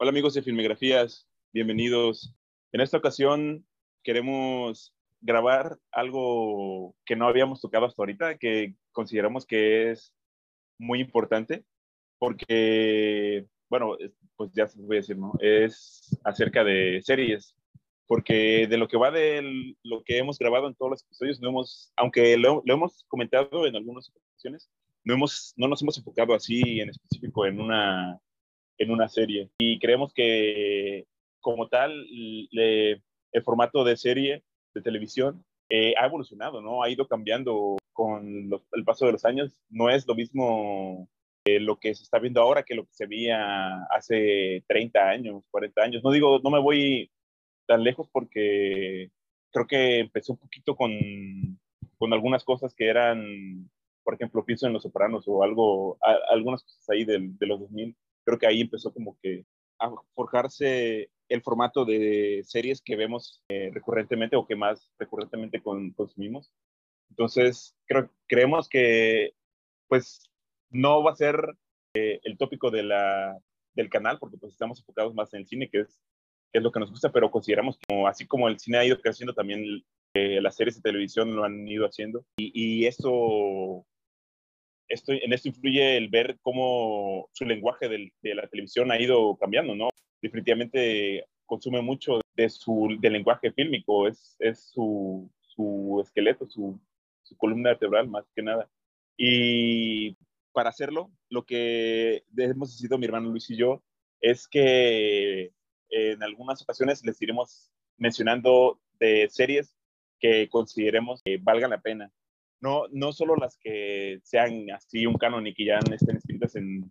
Hola amigos de Filmografías, bienvenidos. En esta ocasión queremos grabar algo que no habíamos tocado hasta ahorita, que consideramos que es muy importante, porque, bueno, pues ya se voy a decir, ¿no? Es acerca de series, porque de lo que va de lo que hemos grabado en todos los episodios, no hemos, aunque lo, lo hemos comentado en algunas ocasiones, no, hemos, no nos hemos enfocado así en específico en una en una serie. Y creemos que como tal, el formato de serie de televisión eh, ha evolucionado, ¿no? Ha ido cambiando con el paso de los años. No es lo mismo eh, lo que se está viendo ahora que lo que se veía hace 30 años, 40 años. No digo, no me voy tan lejos porque creo que empezó un poquito con, con algunas cosas que eran, por ejemplo, pienso en Los Sopranos o algo, algunas cosas ahí de, de los 2000 creo que ahí empezó como que a forjarse el formato de series que vemos eh, recurrentemente o que más recurrentemente consumimos. Entonces, creo, creemos que pues no va a ser eh, el tópico de la, del canal, porque pues estamos enfocados más en el cine, que es, que es lo que nos gusta, pero consideramos que así como el cine ha ido creciendo, también eh, las series de televisión lo han ido haciendo. Y, y eso esto, en esto influye el ver cómo su lenguaje de la televisión ha ido cambiando, ¿no? Definitivamente consume mucho de su, del lenguaje fílmico, es, es su, su esqueleto, su, su columna vertebral más que nada. Y para hacerlo, lo que hemos decidido mi hermano Luis y yo es que en algunas ocasiones les iremos mencionando de series que consideremos que valgan la pena no, no solo las que sean así un canon y que ya estén escritas en,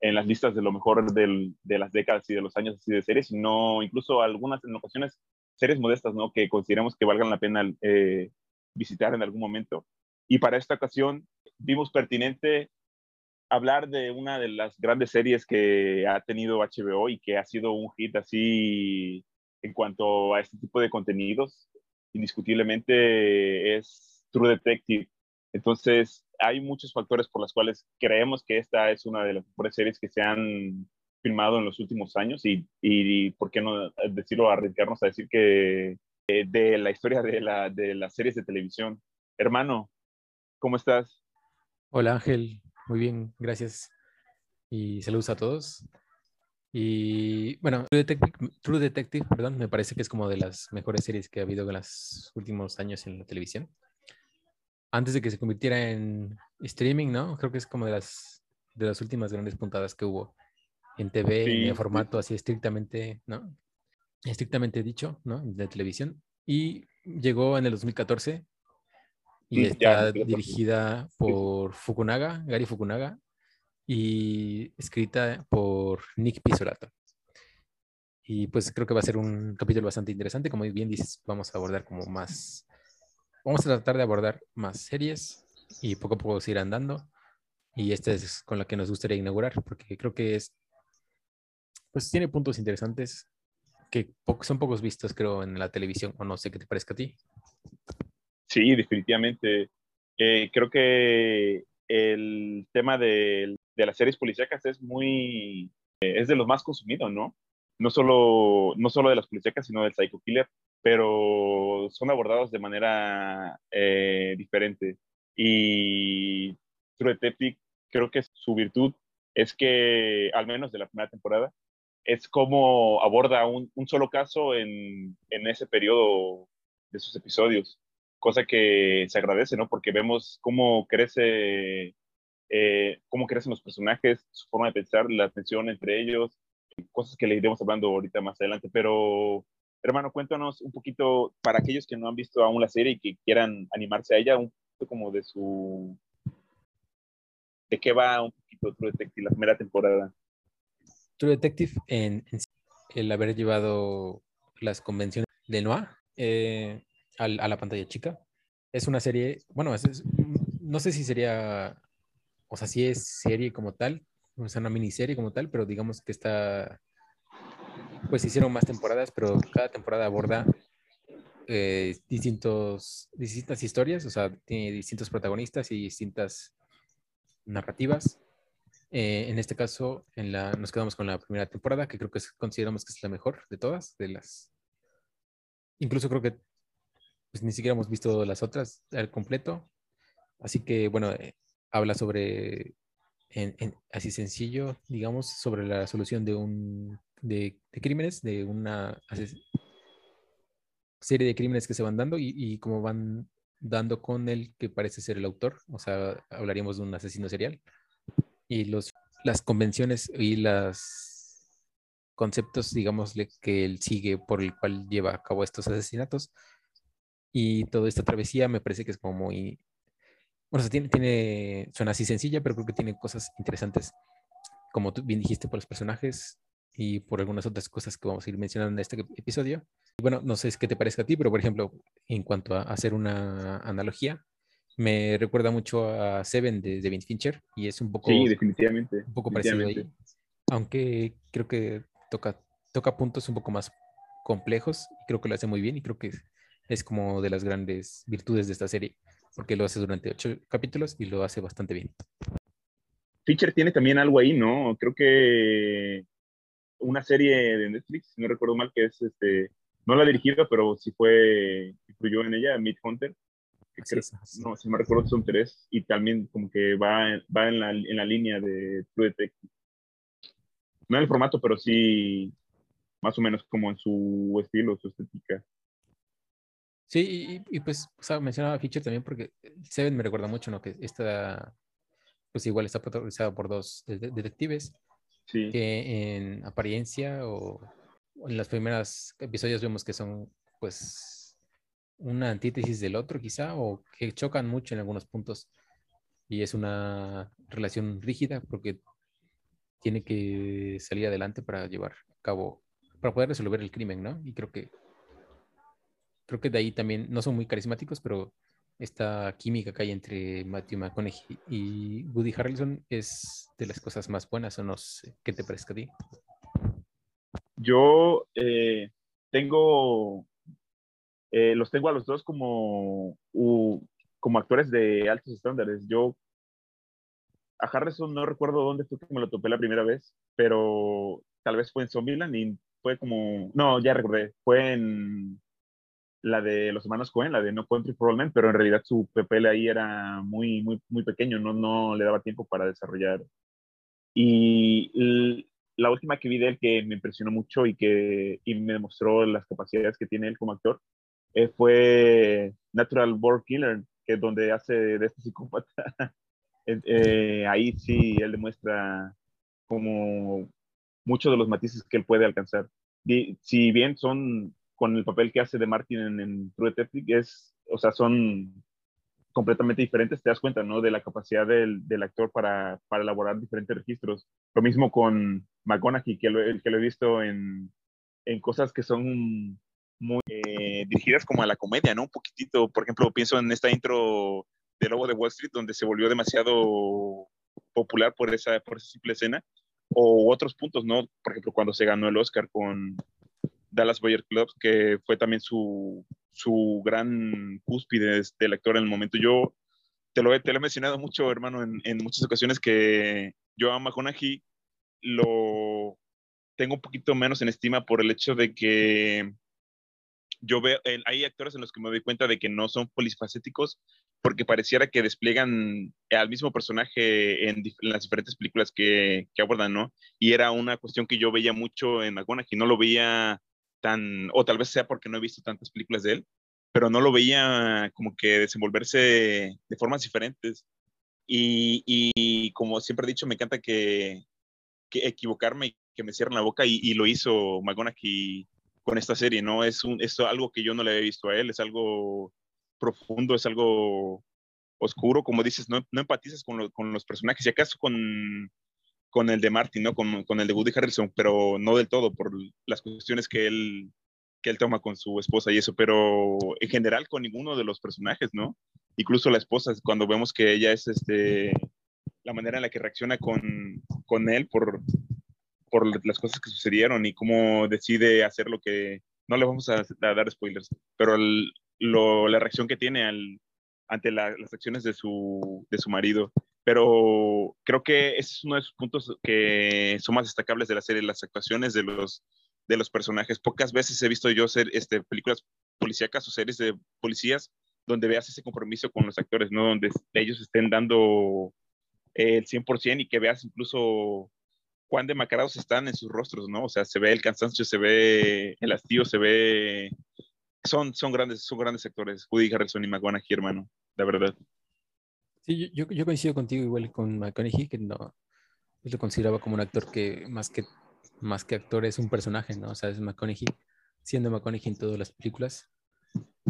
en las listas de lo mejor del, de las décadas y de los años así de series, sino incluso algunas en ocasiones series modestas, ¿no? Que consideramos que valgan la pena eh, visitar en algún momento. Y para esta ocasión vimos pertinente hablar de una de las grandes series que ha tenido HBO y que ha sido un hit así en cuanto a este tipo de contenidos. Indiscutiblemente es True Detective. Entonces, hay muchos factores por los cuales creemos que esta es una de las mejores series que se han filmado en los últimos años y, y ¿por qué no decirlo, arriesgarnos a decir que eh, de la historia de, la, de las series de televisión? Hermano, ¿cómo estás? Hola Ángel, muy bien, gracias. Y saludos a todos. Y bueno, True Detective, True Detective, perdón, me parece que es como de las mejores series que ha habido en los últimos años en la televisión antes de que se convirtiera en streaming, ¿no? Creo que es como de las, de las últimas grandes puntadas que hubo en TV, en formato así estrictamente, ¿no? Estrictamente dicho, ¿no? De televisión. Y llegó en el 2014 y está dirigida por Fukunaga, Gary Fukunaga, y escrita por Nick Pizzolatto. Y pues creo que va a ser un capítulo bastante interesante. Como bien dices, vamos a abordar como más vamos a tratar de abordar más series y poco a poco seguir andando. Y esta es con la que nos gustaría inaugurar, porque creo que es, pues tiene puntos interesantes que son pocos vistos, creo, en la televisión, o no sé qué te parezca a ti. Sí, definitivamente. Eh, creo que el tema de, de, las series policíacas es muy, eh, es de los más consumidos, ¿no? No solo, no solo de las policíacas, sino del Psycho Killer pero son abordados de manera eh, diferente. Y True Detective, creo que su virtud es que, al menos de la primera temporada, es como aborda un, un solo caso en, en, ese periodo de sus episodios, cosa que se agradece, ¿no? Porque vemos cómo crece, eh, cómo crecen los personajes, su forma de pensar, la tensión entre ellos, cosas que le iremos hablando ahorita más adelante, pero Hermano, cuéntanos un poquito para aquellos que no han visto aún la serie y que quieran animarse a ella, un poquito como de su... ¿De qué va un poquito True Detective, la primera temporada? True Detective, en, el haber llevado las convenciones de Noah eh, a, la pantalla chica, es una serie, bueno, no sé si sería, o sea, si es serie como tal, o sea, una miniserie como tal, pero digamos que está pues hicieron más temporadas, pero cada temporada aborda eh, distintos, distintas historias, o sea, tiene distintos protagonistas y distintas narrativas. Eh, en este caso, en la, nos quedamos con la primera temporada, que creo que consideramos que es la mejor de todas, de las... Incluso creo que pues, ni siquiera hemos visto las otras al completo. Así que, bueno, eh, habla sobre, en, así sencillo, digamos, sobre la solución de un, de, crímenes, de una serie de crímenes que se van dando y, y cómo van dando con el que parece ser el autor. O sea, hablaríamos de un asesino serial y los, las convenciones y los conceptos, digamos, que él sigue por el cual lleva a cabo estos asesinatos. Y toda esta travesía me parece que es como muy... Bueno, tiene, tiene, suena así sencilla, pero creo que tiene cosas interesantes, como tú bien dijiste, por los personajes y por algunas otras cosas que vamos a ir mencionando en este episodio. Bueno, no sé qué te parece a ti, pero por ejemplo, en cuanto a hacer una analogía, me recuerda mucho a Seven de, David Fincher y es un poco, sí, definitivamente, un poco parecido ahí. Aunque creo que toca, toca puntos un poco más complejos y creo que lo hace muy bien y creo que es como de las grandes virtudes de esta serie porque lo hace durante ocho capítulos y lo hace bastante bien. Fincher tiene también algo ahí, ¿no? Creo que una serie de Netflix, si no recuerdo mal, que es este, no la dirigido, pero sí fue, incluyó en ella, Meat Hunter, no, si me recuerdo son tres, y también como que va, va en, la, en la línea de True Detective. No en el formato, pero sí más o menos como en su estilo, su estética. Sí, y, pues o sea, mencionaba Feature también porque Seven me recuerda mucho, ¿no? Que esta, pues igual está protagonizada por dos detectives sí. que en apariencia o en los primeros episodios vemos que son, pues, una antítesis del otro quizá, o que chocan mucho en algunos puntos. Y es una relación rígida porque tiene que salir adelante para llevar a cabo, para poder resolver el crimen, ¿no? Y creo que, creo que de ahí también, no son muy carismáticos, pero esta química que hay entre Matthew McConaughey y Woody Harrelson es de las cosas más buenas, o no sé, ¿qué te parece a ti? Yo eh, tengo eh, los tengo a los dos como, como actores de altos estándares. Yo a Harrison no recuerdo dónde fue que me lo topé la primera vez, pero tal vez fue en Zombieland y fue como, no, ya recordé, fue en la de los hermanos Cohen, la de No Country for All Men, pero en realidad su papel ahí era muy, muy, muy pequeño, no, no le daba tiempo para desarrollar. Y la última que vi de él que me impresionó mucho y que y me demostró las capacidades que tiene él como actor eh, fue Natural Born Killer, que es donde hace de este psicópata. Eh, ahí sí, él demuestra como muchos de los matices que él puede alcanzar. Y, si bien son con el papel que hace de Martin en, True Detective, es, o sea, son completamente diferentes, te das cuenta, ¿no? De la capacidad del, actor para, para, elaborar diferentes registros. Lo mismo con McConaughey, que lo, que lo he visto en, en cosas que son muy eh, dirigidas como a la comedia, ¿no? Un poquitito, por ejemplo, pienso en esta intro de Lobo de Wall Street, donde se volvió demasiado popular por esa, por esa simple escena, o otros puntos, ¿no? Por ejemplo, cuando se ganó el Oscar con Dallas Boyer Club, que fue también su, su gran cúspide del actor en el momento. Yo te lo, te lo he mencionado mucho, hermano, en, en muchas ocasiones que yo a McConaughey lo tengo un poquito menos en estima por el hecho de que yo veo, hay actores en los que me doy cuenta de que no son polifacéticos porque pareciera que despliegan al mismo personaje en, las diferentes películas que, que, abordan, ¿no? Y era una cuestión que yo veía mucho en McGonagall, no lo veía o tal vez sea porque no he visto tantas películas de él, pero no lo veía como que desenvolverse de formas diferentes. Y, y como siempre he dicho, me encanta que, que equivocarme y que me cierren la boca y, lo hizo McGonagall con esta serie, ¿no? Es, un, es algo que yo no le había visto a él, es algo profundo, es algo oscuro, como dices, no, no empatizas con, con, los personajes, y acaso con, con el de Martin, ¿no? Con, con, el de Woody Harrelson, pero no del todo, por las cuestiones que él, que él toma con su esposa y eso, pero en general con ninguno de los personajes, ¿no? Incluso la esposa, cuando vemos que ella es, este, la manera en la que reacciona con, con él por, por las cosas que sucedieron y cómo decide hacer lo que... No le vamos a, dar spoilers, pero lo, la reacción que tiene al, ante las acciones de su, de su marido pero creo que ese es uno de los puntos que son más destacables de la serie, las actuaciones de los, de los personajes. Pocas veces he visto yo este, películas policíacas o series de policías donde veas ese compromiso con los actores, ¿no? Donde ellos estén dando el 100% y que veas incluso cuán demacrados están en sus rostros, ¿no? O sea, se ve el cansancio, se ve el hastío, se ve... Son, son, grandes, son grandes actores, Woody Harrelson y McGonaghy, hermano, la verdad. Sí, yo, yo coincido contigo igual con McConaughey, que no, yo lo consideraba como un actor que más que, más que actor es un personaje, ¿no? O sea, es McConaughey, siendo McConaughey en todas las películas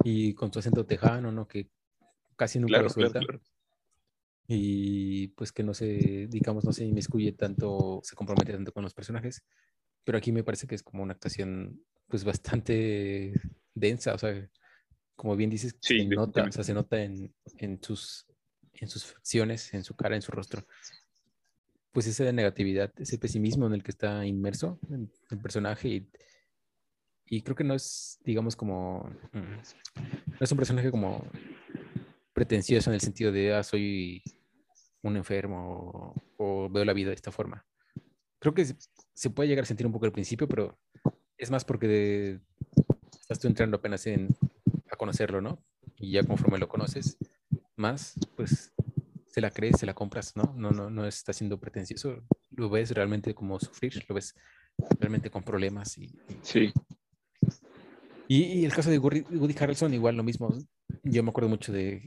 y con su acento tejano, ¿no? Que casi nunca lo suelta. Y pues que no se, digamos, no se inmiscuye tanto, se compromete tanto con los personajes. Pero aquí me parece que es como una actuación pues bastante densa, o sea, como bien dices, se nota, o sea, se nota en, en sus en sus facciones, en su cara, en su rostro, pues esa negatividad, ese pesimismo en el que está inmerso el personaje y, y, creo que no es, digamos, como, mm, no es un personaje como pretencioso en el sentido de, ah, soy un enfermo o, veo la vida de esta forma. Creo que se, puede llegar a sentir un poco al principio, pero es más porque estás tú entrando apenas en, a conocerlo, ¿no? Y ya conforme lo conoces, más, pues se la crees, se la compras, ¿no? No, no, no está siendo pretencioso. Lo ves realmente como sufrir, lo ves realmente con problemas. Y, sí. Y, el caso de Woody Harrelson, igual lo mismo. Yo me acuerdo mucho de,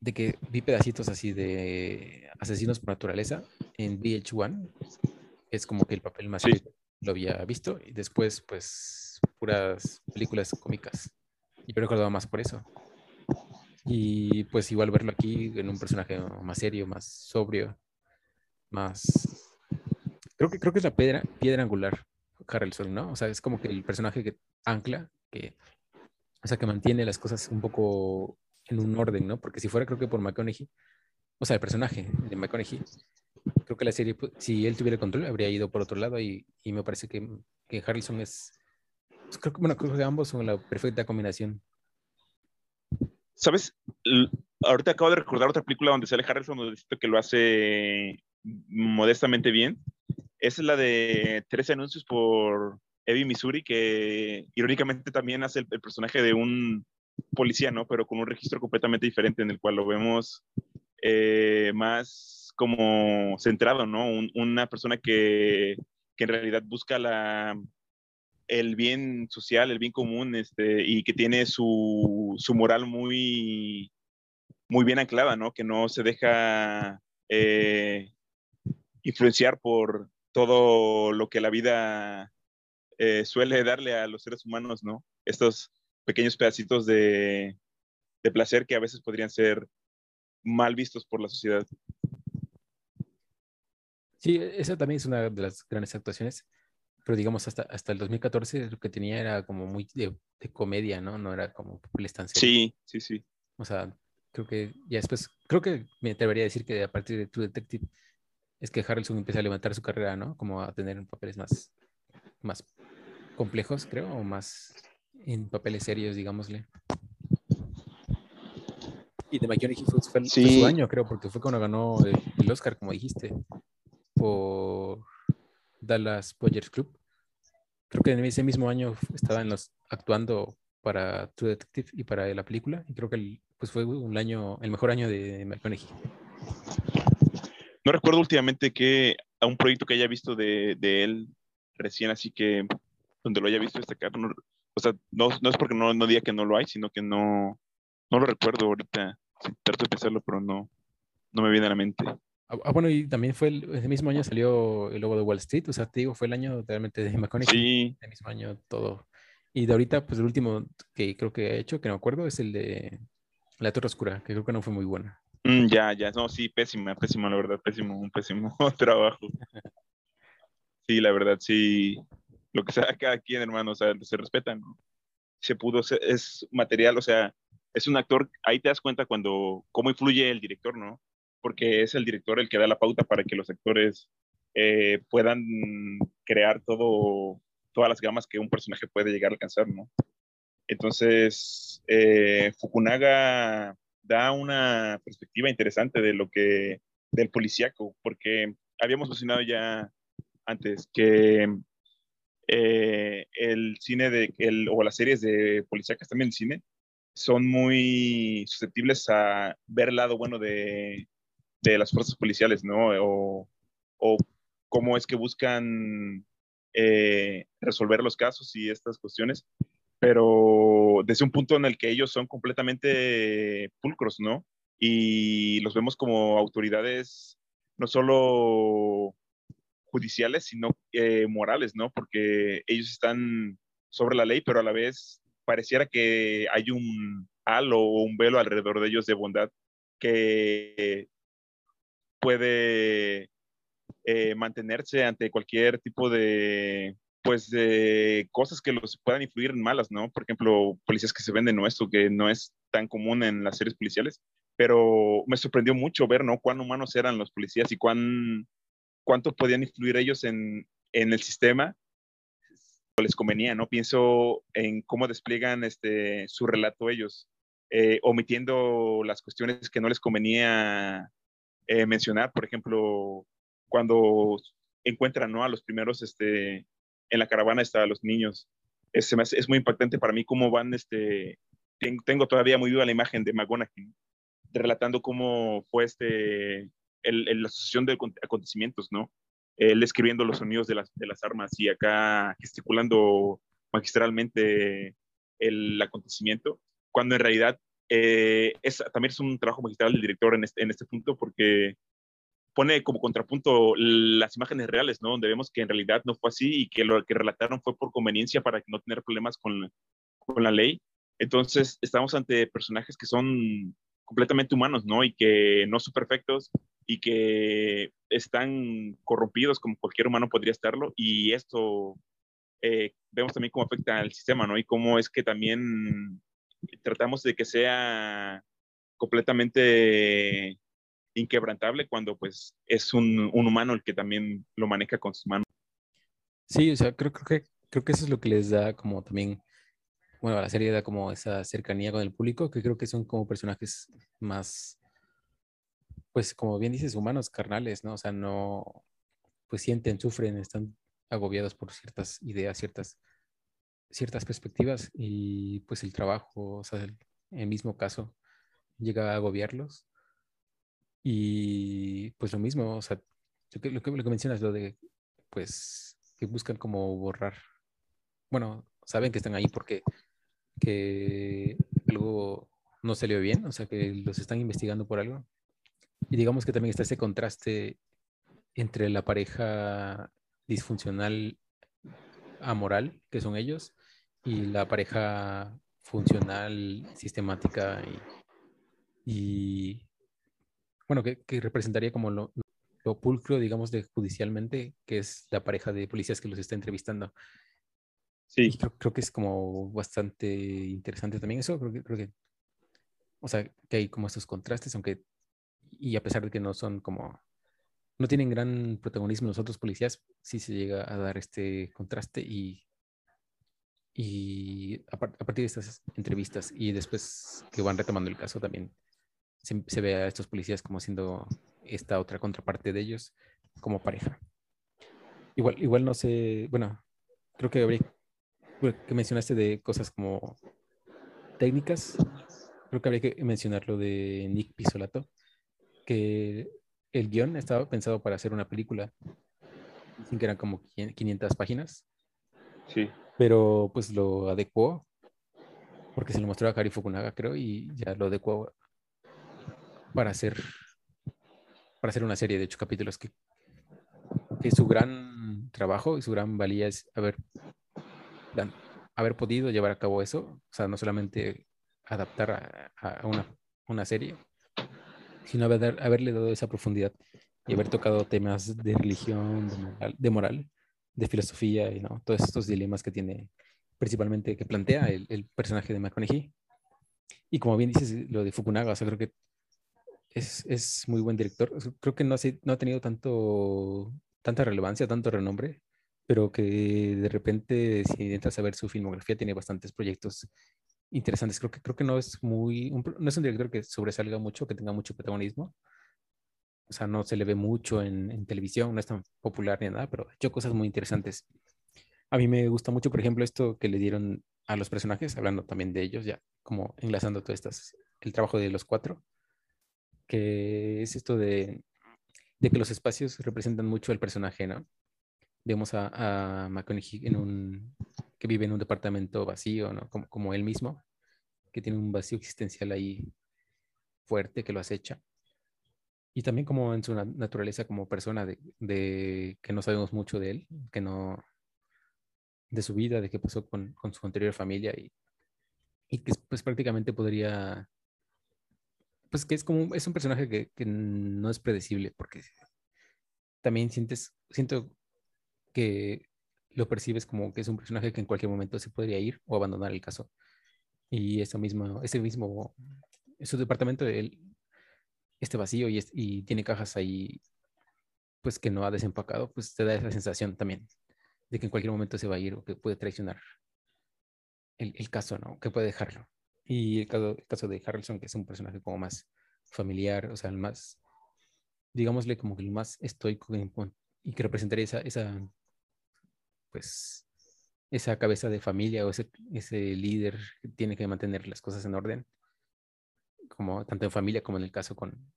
de que vi pedacitos así de asesinos por naturaleza en VH1. Es como que el papel más lo había visto. Y después, pues, puras películas cómicas. Yo recordaba más por eso. Y pues igual verlo aquí en un personaje más serio, más sobrio, más... Creo que, creo que es la piedra, piedra angular, Harrelson, ¿no? O sea, es como que el personaje que ancla, que, o sea, que mantiene las cosas un poco en un orden, ¿no? Porque si fuera, creo que por McConaughey, o sea, el personaje de McConaughey, creo que la serie, pues, si él tuviera control, habría ido por otro lado y, y me parece que, que Harrelson es, pues, creo que, bueno, creo que ambos son la perfecta combinación ¿Sabes? Ahorita acabo de recordar otra película donde sale Harrison, donde que lo hace modestamente bien. Es la de Tres anuncios por Eddie Missouri, que irónicamente también hace el, personaje de un policía, ¿no? Pero con un registro completamente diferente en el cual lo vemos eh, más como centrado, ¿no? una persona que, que en realidad busca la, el bien social, el bien común, este, y que tiene su, su moral muy, muy bien anclada, ¿no? Que no se deja eh, influenciar por todo lo que la vida eh, suele darle a los seres humanos, ¿no? Estos pequeños pedacitos de, de placer que a veces podrían ser mal vistos por la sociedad. Sí, esa también es una de las grandes actuaciones pero digamos hasta, hasta el 2014 lo que tenía era como muy de, comedia, ¿no? No era como la estancia. Sí, sí, sí. O sea, creo que ya después, creo que me atrevería a decir que a partir de True Detective es que Harrelson empieza a levantar su carrera, ¿no? Como a tener papeles más, más complejos, creo, o más en papeles serios, digámosle. Y de McConaughey fue, fue, su año, creo, porque fue cuando ganó el, el Oscar, como dijiste, por Dallas Buyers Club. Creo que en ese mismo año estaban actuando para True Detective y para la película. Y creo que pues fue un año, el mejor año de McConaughey. No recuerdo últimamente que a un proyecto que haya visto de, él recién, así que donde lo haya visto destacar. o sea, no, no es porque no, no, diga que no lo hay, sino que no, no lo recuerdo ahorita. trato de pensarlo, pero no, no me viene a la mente. Ah, ah, bueno, y también fue el, ese mismo año salió el logo de Wall Street, o sea, te digo, fue el año realmente de McConaughey. Sí. El mismo año todo. Y de ahorita, pues el último que creo que he hecho, que no me acuerdo, es el de La Torre Oscura, que creo que no fue muy buena. Mm, ya, ya, no, sí, pésima, pésima, la verdad, pésimo, un pésimo trabajo. Sí, la verdad, sí. Lo que sea cada quien, hermano, o sea, se respetan, ¿no? Se pudo, es material, o sea, es un actor, ahí te das cuenta cuando, cómo influye el director, ¿no? Porque es el director el que da la pauta para que los actores eh, puedan crear todo, todas las gamas que un personaje puede llegar a alcanzar, ¿no? Entonces, eh, Fukunaga da una perspectiva interesante de lo que del policíaco, porque habíamos mencionado ya antes que eh, el cine de, el, o las series de policíacas también el cine son muy susceptibles a ver el lado bueno de, de las fuerzas policiales, ¿no? O, o cómo es que buscan eh, resolver los casos y estas cuestiones, pero desde un punto en el que ellos son completamente pulcros, ¿no? Y los vemos como autoridades no solo judiciales, sino eh, morales, ¿no? Porque ellos están sobre la ley, pero a la vez pareciera que hay un halo o un velo alrededor de ellos de bondad que puede eh, mantenerse ante cualquier tipo de pues de cosas que los puedan influir en malas, ¿no? Por ejemplo, policías que se venden o esto que no es tan común en las series policiales, pero me sorprendió mucho ver, ¿no? Cuán humanos eran los policías y cuán, cuánto podían influir ellos en, en el sistema les convenía, ¿no? Pienso en cómo despliegan este, su relato ellos, eh, omitiendo las cuestiones que no les convenía eh, mencionar, por ejemplo, cuando encuentran, ¿no? A los primeros, este, en la caravana está los niños. Es, es muy impactante para mí cómo van, este, tengo todavía muy viva la imagen de McGonagall, relatando cómo fue este, el, la asociación de acontecimientos, ¿no? él escribiendo los sonidos de las, de las armas y acá gesticulando magistralmente el acontecimiento, cuando en realidad eh, es, también es un trabajo magistral del director en este, en este punto porque pone como contrapunto las imágenes reales, ¿no? Donde vemos que en realidad no fue así y que lo que relataron fue por conveniencia para no tener problemas con, con la ley. Entonces, estamos ante personajes que son completamente humanos, ¿no? Y que no son perfectos y que están corrompidos como cualquier humano podría estarlo. Y esto eh, vemos también cómo afecta al sistema, ¿no? Y cómo es que también tratamos de que sea completamente inquebrantable cuando pues es un, un humano el que también lo maneja con sus manos. Sí, o sea, creo, que, creo que eso es lo que les da como también bueno, la serie da como esa cercanía con el público, que creo que son como personajes más, pues como bien dices, humanos, carnales, ¿no? O sea, no, pues sienten, sufren, están agobiados por ciertas ideas, ciertas, ciertas perspectivas y pues el trabajo, o sea, el, el mismo caso llega a agobiarlos. Y pues lo mismo, o sea, lo que, lo que, lo mencionas, lo de, pues, que buscan como borrar, bueno, saben que están ahí porque que algo no salió bien, o sea, que los están investigando por algo. Y digamos que también está ese contraste entre la pareja disfuncional amoral, que son ellos, y la pareja funcional, sistemática y, bueno, que, representaría como lo, lo pulcro, digamos, de judicialmente, que es la pareja de policías que los está entrevistando. Sí. creo, que es como bastante interesante también eso. Creo que, creo que, o sea, que hay como estos contrastes, aunque, y a pesar de que no son como, no tienen gran protagonismo los otros policías, sí se llega a dar este contraste y, y a, partir de estas entrevistas y después que van retomando el caso también se, ve a estos policías como siendo esta otra contraparte de ellos como pareja. Igual, igual no sé, bueno, creo que habría que mencionaste de cosas como técnicas, creo que habría que mencionar lo de Nick Pisolato, que el guion estaba pensado para hacer una película, sin que eran como 500 páginas. Sí. Pero pues lo adecuó, porque se lo mostró a Kari Fukunaga, creo, y ya lo adecuó para hacer, para hacer una serie de ocho capítulos que, que su gran trabajo y su gran valía es haber haber podido llevar a cabo eso, o sea, no solamente adaptar a, una, una, serie, sino haber, haberle dado esa profundidad y haber tocado temas de religión, de moral, de, filosofía y ¿no? todos estos dilemas que tiene, principalmente que plantea el, personaje de McConaughey. Y como bien dices, lo de Fukunaga, o sea, creo que es, es muy buen director. Creo que no, no ha tenido tanto, tanta relevancia, tanto renombre, pero que de repente, si entras a ver su filmografía, tiene bastantes proyectos interesantes. Creo que, creo que no es muy, no es un director que sobresalga mucho, que tenga mucho protagonismo, o sea, no se le ve mucho en, en televisión, no es tan popular ni nada, pero ha hecho cosas muy interesantes. A mí me gusta mucho, por ejemplo, esto que le dieron a los personajes, hablando también de ellos, ya como enlazando todo estas, el trabajo de los cuatro, que es esto de, de que los espacios representan mucho el personaje, ¿no? Vemos a, a McConaughey en un, que vive en un departamento vacío, ¿no? Como, como él mismo, que tiene un vacío existencial ahí fuerte que lo acecha. Y también como en su naturaleza como persona de, de, que no sabemos mucho de él, que no, de su vida, de qué pasó con, con su anterior familia y, y, que pues prácticamente podría, pues que es como, es un personaje que, que no es predecible porque también sientes, siento que lo percibes como que es un personaje que en cualquier momento se podría ir o abandonar el caso. Y eso mismo, ese mismo, su departamento, él, este vacío y, y tiene cajas ahí, pues que no ha desempacado, pues te da esa sensación también de que en cualquier momento se va a ir o que puede traicionar el, el caso, ¿no? Que puede dejarlo. Y el caso, el caso de Harrelson, que es un personaje como más familiar, o sea, el más, digámosle como que el más estoico y que representaría esa, esa pues, esa cabeza de familia o ese, ese líder que tiene que mantener las cosas en orden, como tanto en familia como en el caso con,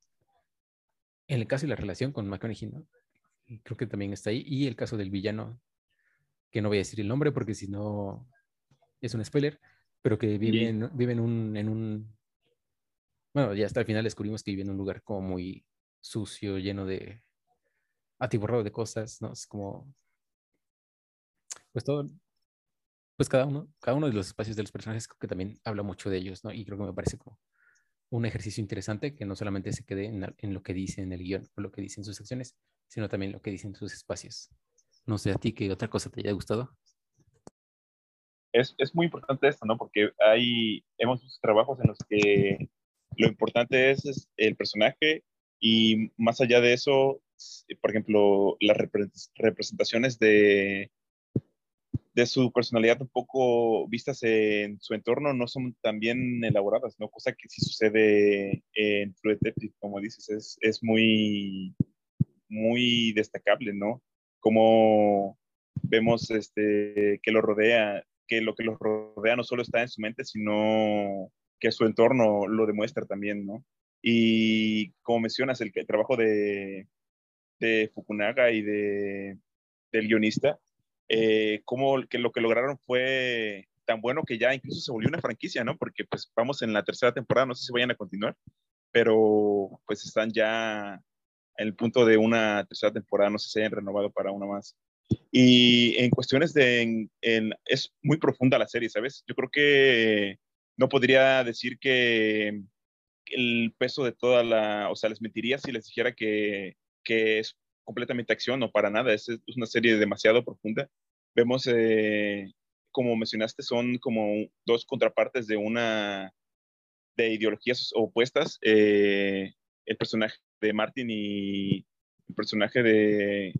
en el caso y la relación con McConaughey, ¿no? Creo que también está ahí. Y el caso del villano, que no voy a decir el nombre porque si no es un spoiler, pero que vive, en, vive en, un, en un... Bueno, ya hasta el final descubrimos que vive en un lugar como muy sucio, lleno de... atiborrado de cosas, ¿no? Es como... Pues todo... Pues cada uno, cada uno de los espacios de los personajes que también habla mucho de ellos, ¿no? Y creo que me parece como un ejercicio interesante que no solamente se quede en, lo que dice en el guion o lo que dicen sus acciones, sino también lo que dicen sus espacios. No sé a ti qué otra cosa te haya gustado. Es, es muy importante esto, ¿no? Porque hay, hemos visto trabajos en los que lo importante es el personaje y más allá de eso, por ejemplo, las representaciones de, de su personalidad un poco vistas en su entorno no son tan bien elaboradas, ¿no? Cosa que sí sucede en True Detective, como dices, es, es muy, muy destacable, ¿no? cómo vemos este, que lo rodea, que lo que lo rodea no solo está en su mente, sino que su entorno lo demuestra también, ¿no? Y como mencionas, el, el trabajo de, de, Fukunaga y de, del guionista, eh, como que lo que lograron fue tan bueno que ya incluso se volvió una franquicia, ¿no? Porque pues vamos en la tercera temporada, no sé si vayan a continuar, pero pues están ya en el punto de una tercera temporada, no sé si hayan renovado para una más. Y en cuestiones de, en, es muy profunda la serie, ¿sabes? Yo creo que no podría decir que el peso de toda la, o sea, les mentiría si les dijera que, que es completamente acción, no para nada, es, es una serie demasiado profunda. Vemos, eh, como mencionaste, son como dos contrapartes de una, de ideologías opuestas. Eh, el personaje de Martin y el personaje de,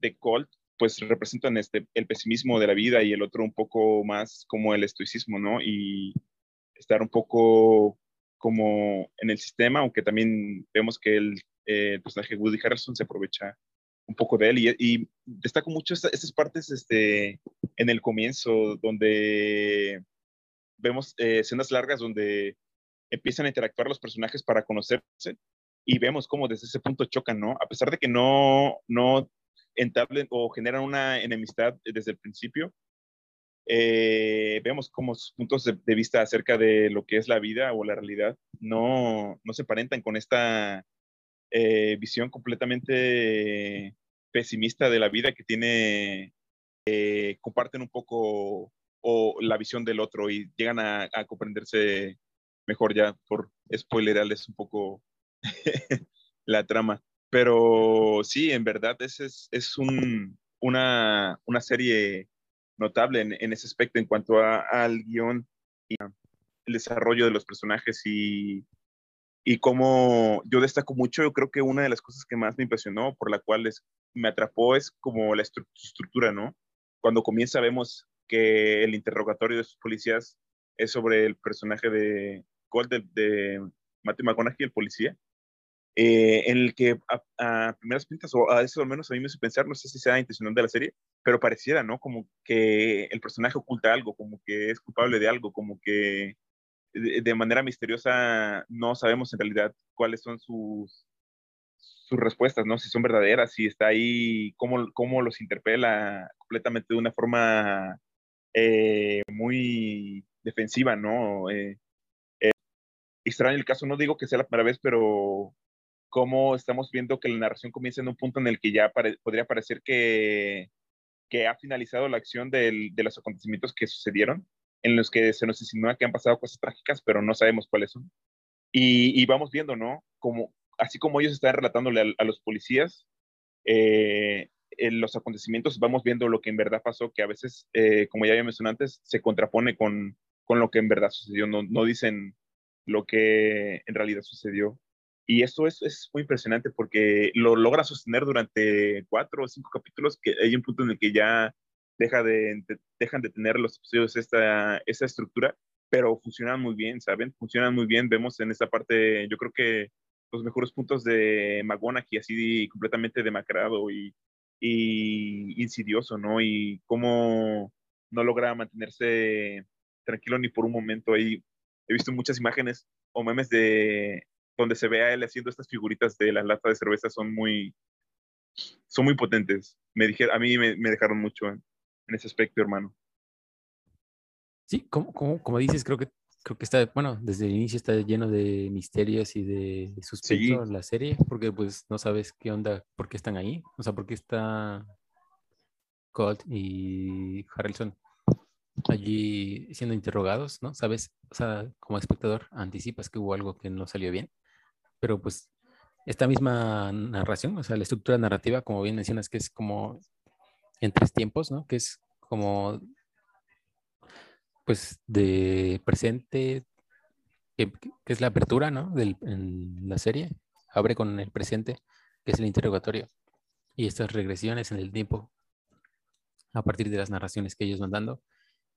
de Colt, pues representan este, el pesimismo de la vida y el otro un poco más como el estoicismo, ¿no? Y estar un poco como en el sistema, aunque también vemos que el, eh, personaje Woody Harrelson se aprovecha un poco de él y, y destaco mucho estas, partes este, en el comienzo donde vemos eh, escenas largas donde empiezan a interactuar los personajes para conocerse y vemos cómo desde ese punto chocan, ¿no? A pesar de que no, no entablen o generan una enemistad desde el principio, eh, vemos cómo sus puntos de, vista acerca de lo que es la vida o la realidad no, no se parentan con esta eh, visión completamente pesimista de la vida que tiene, eh, comparten un poco o la visión del otro y llegan a, comprenderse mejor ya por spoilerarles un poco la trama. Pero sí, en verdad, es, es un, una, una, serie notable en, en, ese aspecto en cuanto a, al guion y el desarrollo de los personajes y, y como yo destaco mucho, yo creo que una de las cosas que más me impresionó, por la cual me atrapó, es como la estructura, ¿no? Cuando comienza vemos que el interrogatorio de sus policías es sobre el personaje de Gold, de, de Matthew McConaughey, el policía, eh, en el que a, primeras pintas, o a eso al menos a mí me hace pensar, no sé si sea intencional de la serie, pero pareciera, ¿no? Como que el personaje oculta algo, como que es culpable de algo, como que de, manera misteriosa no sabemos en realidad cuáles son sus, sus respuestas, ¿no? Si son verdaderas, si está ahí, cómo, cómo los interpela completamente de una forma eh, muy defensiva, ¿no? Eh, eh, extraño el caso, no digo que sea la primera vez, pero cómo estamos viendo que la narración comienza en un punto en el que ya podría parecer que, que, ha finalizado la acción del, de los acontecimientos que sucedieron, en los que se nos insinúa que han pasado cosas trágicas, pero no sabemos cuáles son. Y, y vamos viendo, ¿no? Como, así como ellos están relatándole a, los policías eh, en los acontecimientos, vamos viendo lo que en verdad pasó, que a veces, eh, como ya había mencionado antes, se contrapone con, con lo que en verdad sucedió, no, no dicen lo que en realidad sucedió. Y esto es, es, muy impresionante porque lo logra sostener durante cuatro o cinco capítulos, que hay un punto en el que ya deja de, dejan de tener los episodios esta, estructura, pero funcionan muy bien, ¿saben? Funcionan muy bien. Vemos en esta parte, yo creo que los mejores puntos de aquí así completamente demacrado y, y insidioso, ¿no? Y cómo no logra mantenerse tranquilo ni por un momento. Ahí he visto muchas imágenes o memes de donde se ve a él haciendo estas figuritas de las latas de cerveza son muy, son muy potentes. Me dijeron, a mí me, dejaron mucho en, ese aspecto, hermano. Sí, como, como, como, dices, creo que, creo que está, bueno, desde el inicio está lleno de misterios y de suspenso la serie, porque pues no sabes qué onda, por qué están ahí, o sea, por qué está Colt y Harrelson allí siendo interrogados, ¿no? Sabes, o sea, como espectador anticipas que hubo algo que no salió bien pero pues esta misma narración, o sea, la estructura narrativa, como bien mencionas, que es como en tres tiempos, ¿no? Que es como, pues, de presente, que, es la apertura, ¿no? Del, en la serie, abre con el presente, que es el interrogatorio, y estas regresiones en el tiempo, a partir de las narraciones que ellos van dando,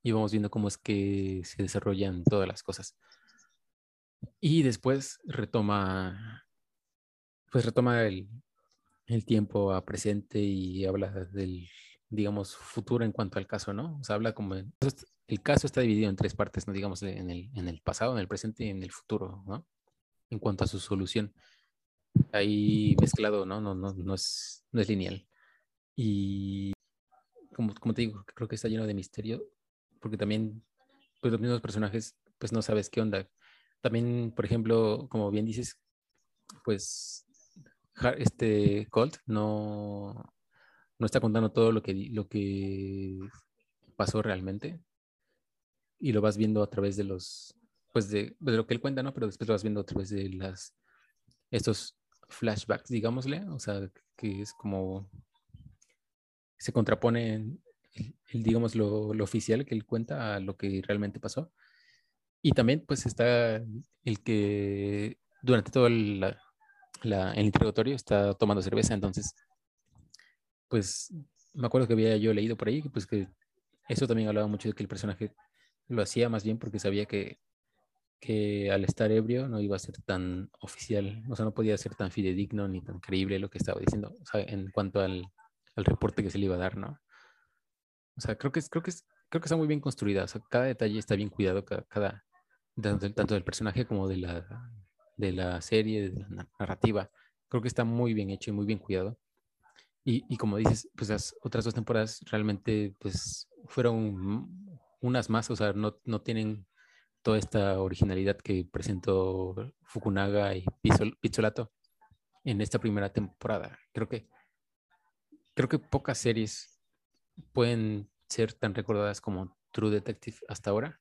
y vamos viendo cómo es que se desarrollan todas las cosas. Y después retoma, pues retoma el, el tiempo a presente y habla del, digamos, futuro en cuanto al caso, ¿no? O sea, habla como, el caso está dividido en tres partes, ¿no? Digamos, en el, en el pasado, en el presente y en el futuro, ¿no? En cuanto a su solución. Ahí mezclado, ¿no? No, no, no, es, no es lineal. Y como, como te digo, creo que está lleno de misterio, porque también, pues los mismos personajes, pues no sabes qué onda, también, por ejemplo, como bien dices, pues este Colt no, no está contando todo lo que, lo que pasó realmente y lo vas viendo a través de los, pues de, lo que él cuenta, ¿no? Pero después lo vas viendo a través de las, estos flashbacks, digámosle, o sea, que es como, se contrapone el, digamos, lo, lo, oficial que él cuenta a lo que realmente pasó. Y también pues está el que durante todo el, el interrogatorio está tomando cerveza, entonces pues me acuerdo que había yo leído por ahí pues que eso también hablaba mucho de que el personaje lo hacía más bien porque sabía que, que al estar ebrio no iba a ser tan oficial, o sea, no podía ser tan fidedigno ni tan creíble lo que estaba diciendo, o sea, en cuanto al, al reporte que se le iba a dar, ¿no? O sea, creo que, creo que, creo que está muy bien construida, o sea, cada detalle está bien cuidado, cada, tanto, del personaje como de la, de la serie, de la narrativa. Creo que está muy bien hecho y muy bien cuidado. Y, como dices, pues las otras dos temporadas realmente pues fueron unas más, o sea, no, no tienen toda esta originalidad que presentó Fukunaga y Pizzolato en esta primera temporada. Creo que creo que pocas series pueden ser tan recordadas como True Detective hasta ahora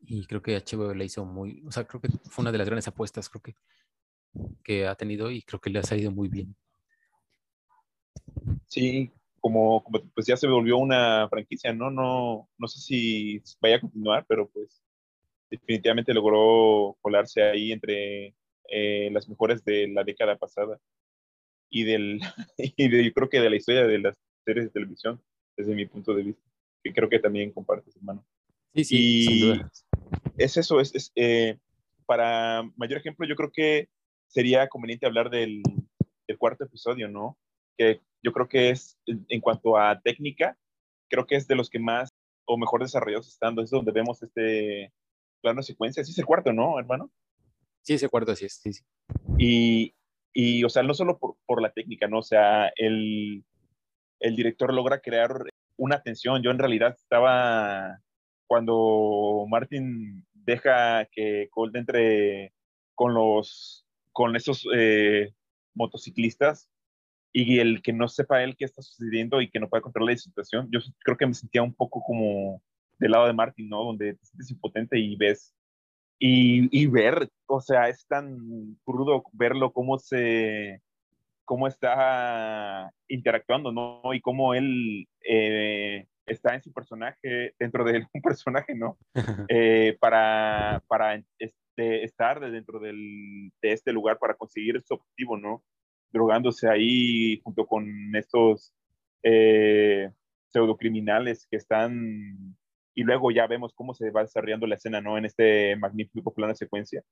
y creo que HBO le hizo muy, o sea, creo que fue una de las grandes apuestas, creo que, que ha tenido y creo que le ha salido muy bien. Sí, como, como pues ya se volvió una franquicia, ¿no? No, no sé si vaya a continuar, pero pues definitivamente logró colarse ahí entre eh, las mejores de la década pasada y del y de, yo creo que de la historia de las series de televisión desde mi punto de vista que creo que también compartes hermano sí sí sin duda es eso, es, eh, para mayor ejemplo, yo creo que sería conveniente hablar del, del, cuarto episodio, ¿no? Que yo creo que es, en cuanto a técnica, creo que es de los que más o mejor desarrollados están, es donde vemos este plano de secuencia. Sí es el cuarto, ¿no, hermano? Sí, ese cuarto, sí es, sí, sí. Y, y, o sea, no solo por, por, la técnica, ¿no? O sea, el, el director logra crear una tensión. Yo en realidad estaba, cuando Martin deja que Colt entre con los, con esos eh, motociclistas y el que no sepa él qué está sucediendo y que no pueda controlar la situación, yo creo que me sentía un poco como del lado de Martin, ¿no? Donde te sientes impotente y ves y, y, ver, o sea, es tan crudo verlo cómo se, cómo está interactuando, ¿no? Y cómo él eh, está en su personaje, dentro de un personaje, ¿no? Eh, para, para este, estar dentro del, de este lugar, para conseguir su objetivo, ¿no? Drogándose ahí junto con estos eh, pseudocriminales que están y luego ya vemos cómo se va desarrollando la escena, ¿no? En este magnífico plano de secuencia,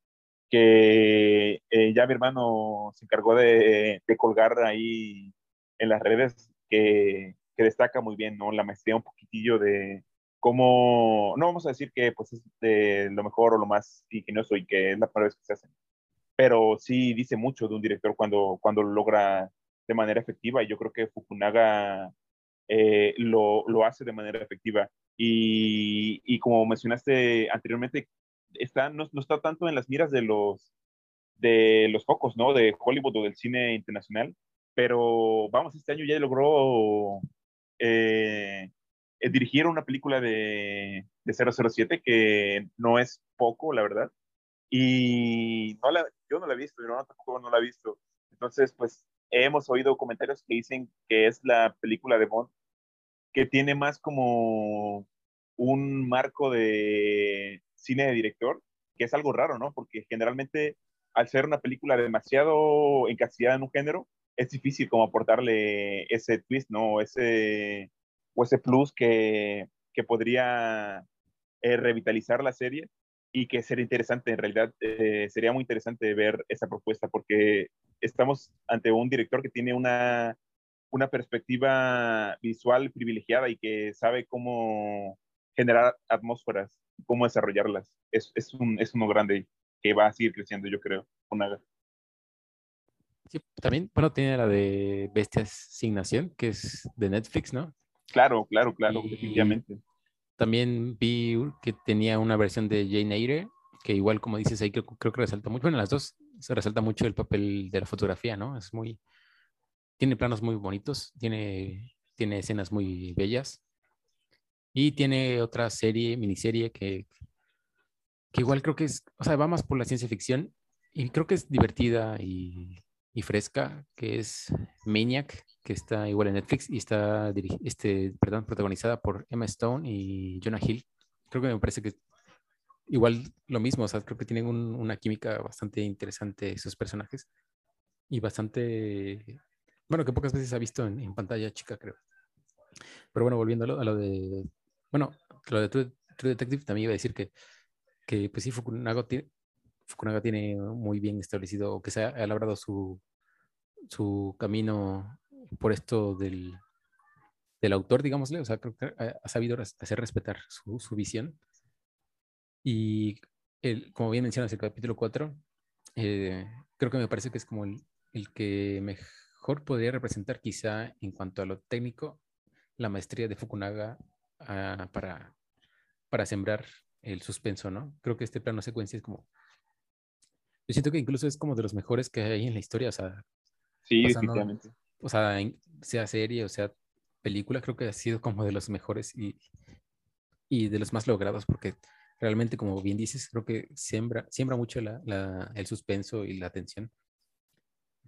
que eh, ya mi hermano se encargó de, de, colgar ahí en las redes, que, que, destaca muy bien, ¿no? La maestría un poquitillo de cómo, no vamos a decir que pues es de lo mejor o lo más ingenioso y que es la primera vez que se hace, pero sí dice mucho de un director cuando, cuando lo logra de manera efectiva y yo creo que Fukunaga eh, lo, lo hace de manera efectiva y, y, como mencionaste anteriormente, está, no, no, está tanto en las miras de los, de los focos, ¿no? De Hollywood o del cine internacional, pero vamos, este año ya logró eh, dirigir una película de, de 007 que no es poco, la verdad, y no la, yo no la he visto, no, no la he visto. Entonces, pues hemos oído comentarios que dicen que es la película de Bond que tiene más como un marco de cine de director, que es algo raro, ¿no? Porque generalmente al ser una película demasiado encasillada en un género, es difícil como aportarle ese twist, ¿no? Ese, o ese plus que, que podría eh, revitalizar la serie y que sería interesante, en realidad eh, sería muy interesante ver esa propuesta porque estamos ante un director que tiene una una perspectiva visual privilegiada y que sabe cómo generar atmósferas, cómo desarrollarlas. Es, es, un, es uno grande que va a seguir creciendo, yo creo, Sí, también, bueno, tiene la de Bestias sin Nación, que es de Netflix, ¿no? Claro, claro, claro, y definitivamente. También vi que tenía una versión de Jane Eyre, que igual, como dices ahí, creo, creo que resalta mucho. Bueno, las dos se resalta mucho el papel de la fotografía, ¿no? Es muy, tiene planos muy bonitos, tiene, tiene escenas muy bellas. Y tiene otra serie, miniserie que, que igual creo que es, o sea, va más por la ciencia ficción y creo que es divertida y, y fresca, que es Maniac, que está igual en Netflix y está este, perdón, protagonizada por Emma Stone y Jonah Hill. Creo que me parece que igual lo mismo, o sea, creo que tienen un, una química bastante interesante esos personajes y bastante bueno, que pocas veces ha visto en, pantalla chica, creo. Pero bueno, volviendo a lo, de. Bueno, lo de True, Detective también iba a decir que, que pues sí, Fukunaga Fukunaga tiene muy bien establecido, o que se ha, labrado su, su camino por esto del, del autor, digámosle, o sea, creo que ha, sabido hacer respetar su, su visión. Y el, como bien mencionas, el capítulo 4, eh, creo que me parece que es como el, el que me mejor podría representar quizá en cuanto a lo técnico la maestría de Fukunaga uh, para, para sembrar el suspenso, ¿no? Creo que este plano secuencia es como... Yo siento que incluso es como de los mejores que hay en la historia, o sea... Sí, definitivamente. O sea, sea serie o sea película, creo que ha sido como de los mejores y, y de los más logrados, porque realmente, como bien dices, creo que siembra, siembra mucho la, la, el suspenso y la tensión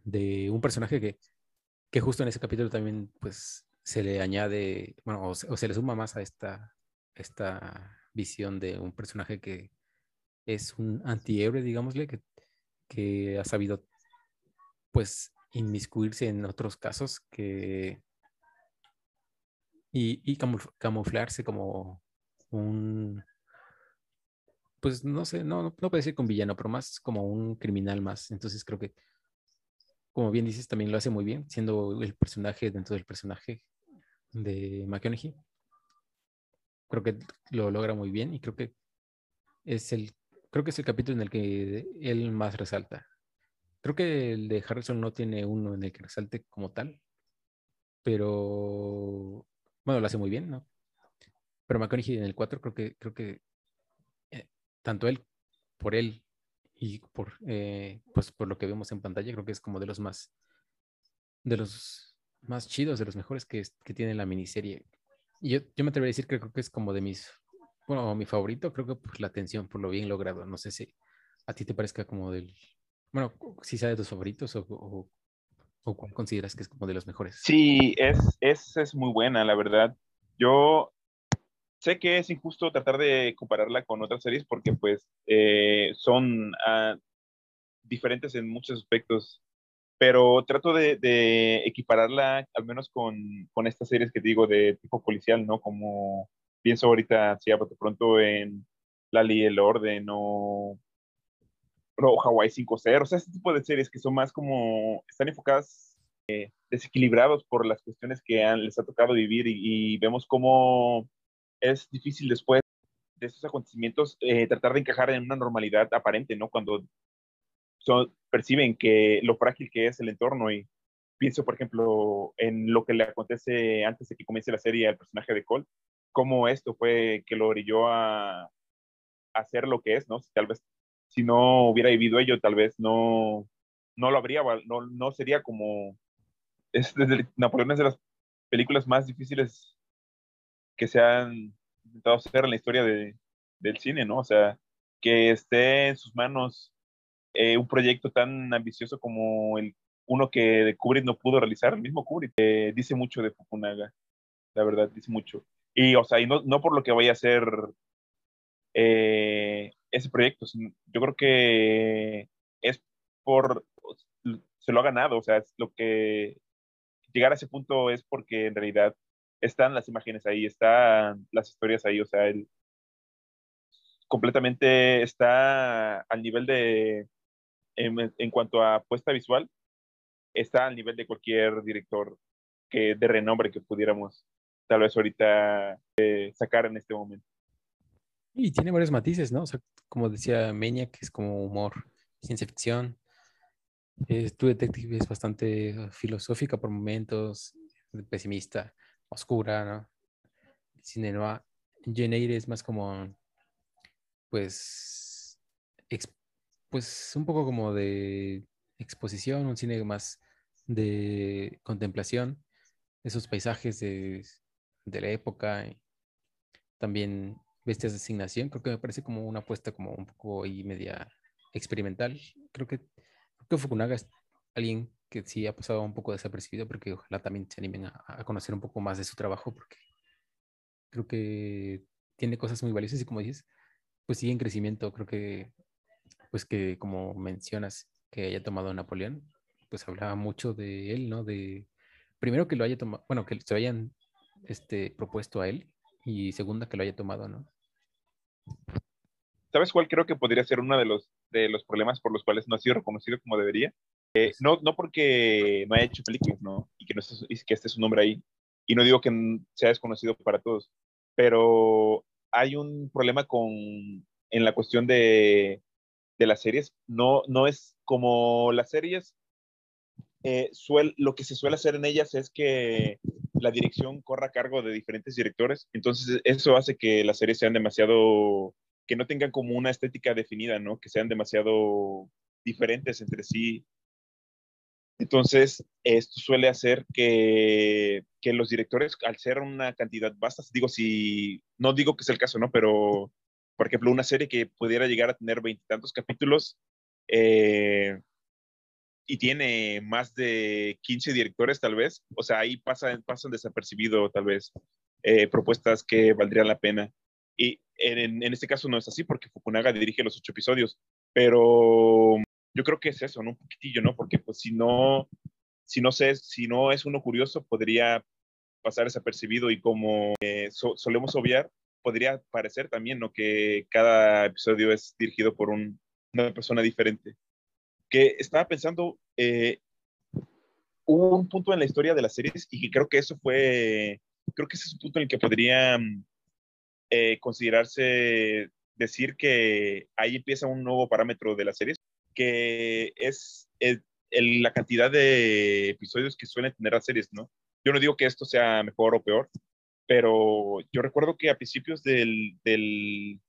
de un personaje que, que justo en ese capítulo también pues se le añade, bueno, o se, le suma más a esta, esta visión de un personaje que es un antihéroe, digámosle, que, que ha sabido pues inmiscuirse en otros casos que y, y camuflarse como un pues no sé, no, no, puede ser con villano, pero más como un criminal más. Entonces creo que, como bien dices, también lo hace muy bien, siendo el personaje dentro del personaje de McConaughey. Creo que lo logra muy bien y creo que es el, creo que es el capítulo en el que él más resalta. Creo que el de Harrison no tiene uno en el que resalte como tal, pero bueno, lo hace muy bien, ¿no? Pero McConaughey en el 4 creo que, creo que eh, tanto él, por él y por, eh, pues por lo que vemos en pantalla, creo que es como de los más, de los más chidos, de los mejores que, que tiene la miniserie. Yo, yo me atrevería a decir que creo que es como de mis, bueno, mi favorito, creo que por la atención, por lo bien logrado. No sé si a ti te parezca como del, bueno, si sea de tus favoritos o, o, cuál consideras que es como de los mejores. Sí, es, es, es muy buena, la verdad. Yo sé que es injusto tratar de compararla con otras series porque pues eh, son ah, diferentes en muchos aspectos, pero trato de, equipararla al menos con, con, estas series que digo de tipo policial, ¿no? Como pienso ahorita, si de pronto en La Ley y el Orden o, o Hawaii 5-0, o sea, este tipo de series que son más como, están enfocadas eh, desequilibrados por las cuestiones que han, les ha tocado vivir y, y vemos cómo es difícil después de estos acontecimientos eh, tratar de encajar en una normalidad aparente, ¿no? Cuando son, perciben que lo frágil que es el entorno y pienso, por ejemplo, en lo que le acontece antes de que comience la serie al personaje de Cole, cómo esto fue que lo orilló a, ser lo que es, ¿no? tal vez si no hubiera vivido ello, tal vez no, no lo habría, no, no sería como... Es desde Napoleón es de las películas más difíciles que se han intentado hacer en la historia de, del cine, ¿no? O sea, que esté en sus manos eh, un proyecto tan ambicioso como el uno que Kubrick no pudo realizar, el mismo Kubrick, eh, dice mucho de Fukunaga, la verdad, dice mucho. Y, o sea, y no, no por lo que vaya a ser eh, ese proyecto, yo creo que es por, se lo ha ganado, o sea, es lo que llegar a ese punto es porque en realidad están las imágenes ahí, están las historias ahí, o sea, él completamente está al nivel de, en, cuanto a puesta visual, está al nivel de cualquier director que, de renombre que pudiéramos tal vez ahorita eh, sacar en este momento. Y tiene varios matices, ¿no? O sea, como decía Meña, que es como humor, ciencia ficción. Tu detective es bastante filosófica por momentos, pesimista oscura, ¿no? Cine noir. Jane Eyre es más como, pues, pues un poco como de exposición, un cine más de contemplación, esos paisajes de, la época. también Bestias de Asignación, creo que me parece como una apuesta como un poco y media experimental. Creo que, que Fukunaga es alguien que sí ha pasado un poco desapercibido, porque ojalá también se animen a, conocer un poco más de su trabajo, porque creo que tiene cosas muy valiosas y como dices, pues sigue en crecimiento. Creo que, pues que como mencionas, que haya tomado Napoleón, pues hablaba mucho de él, ¿no? De, primero que lo haya tomado, bueno, que se hayan este, propuesto a él y segunda que lo haya tomado, ¿no? ¿Sabes cuál creo que podría ser uno de los, de los problemas por los cuales no ha sido reconocido como debería? Eh, no, no porque no haya hecho películas, ¿no? Y que, no esté, que esté su nombre ahí. Y no digo que sea desconocido para todos, pero hay un problema con, en la cuestión de, de las series. No, no es como las series, eh, lo que se suele hacer en ellas es que la dirección corra a cargo de diferentes directores. Entonces, eso hace que las series sean demasiado, que no tengan como una estética definida, ¿no? Que sean demasiado diferentes entre sí entonces, esto suele hacer que, que, los directores, al ser una cantidad vasta, digo, si, no digo que es el caso, ¿no? Pero, por ejemplo, una serie que pudiera llegar a tener veintitantos capítulos eh, y tiene más de 15 directores, tal vez, o sea, ahí pasan, pasan desapercibido, tal vez, eh, propuestas que valdrían la pena. Y en, en este caso no es así porque Fukunaga dirige los ocho episodios, pero yo creo que es eso, ¿no? Un poquitillo, ¿no? Porque pues si no, si no, sé, si no es uno curioso, podría pasar desapercibido y como eh, solemos obviar, podría parecer también, ¿no? Que cada episodio es dirigido por un, una persona diferente. Que estaba pensando, eh, un punto en la historia de las series y que creo que eso fue, creo que ese es un punto en el que podría eh, considerarse decir que ahí empieza un nuevo parámetro de las series, que es el, la cantidad de episodios que suelen tener las series, ¿no? Yo no digo que esto sea mejor o peor, pero yo recuerdo que a principios del, de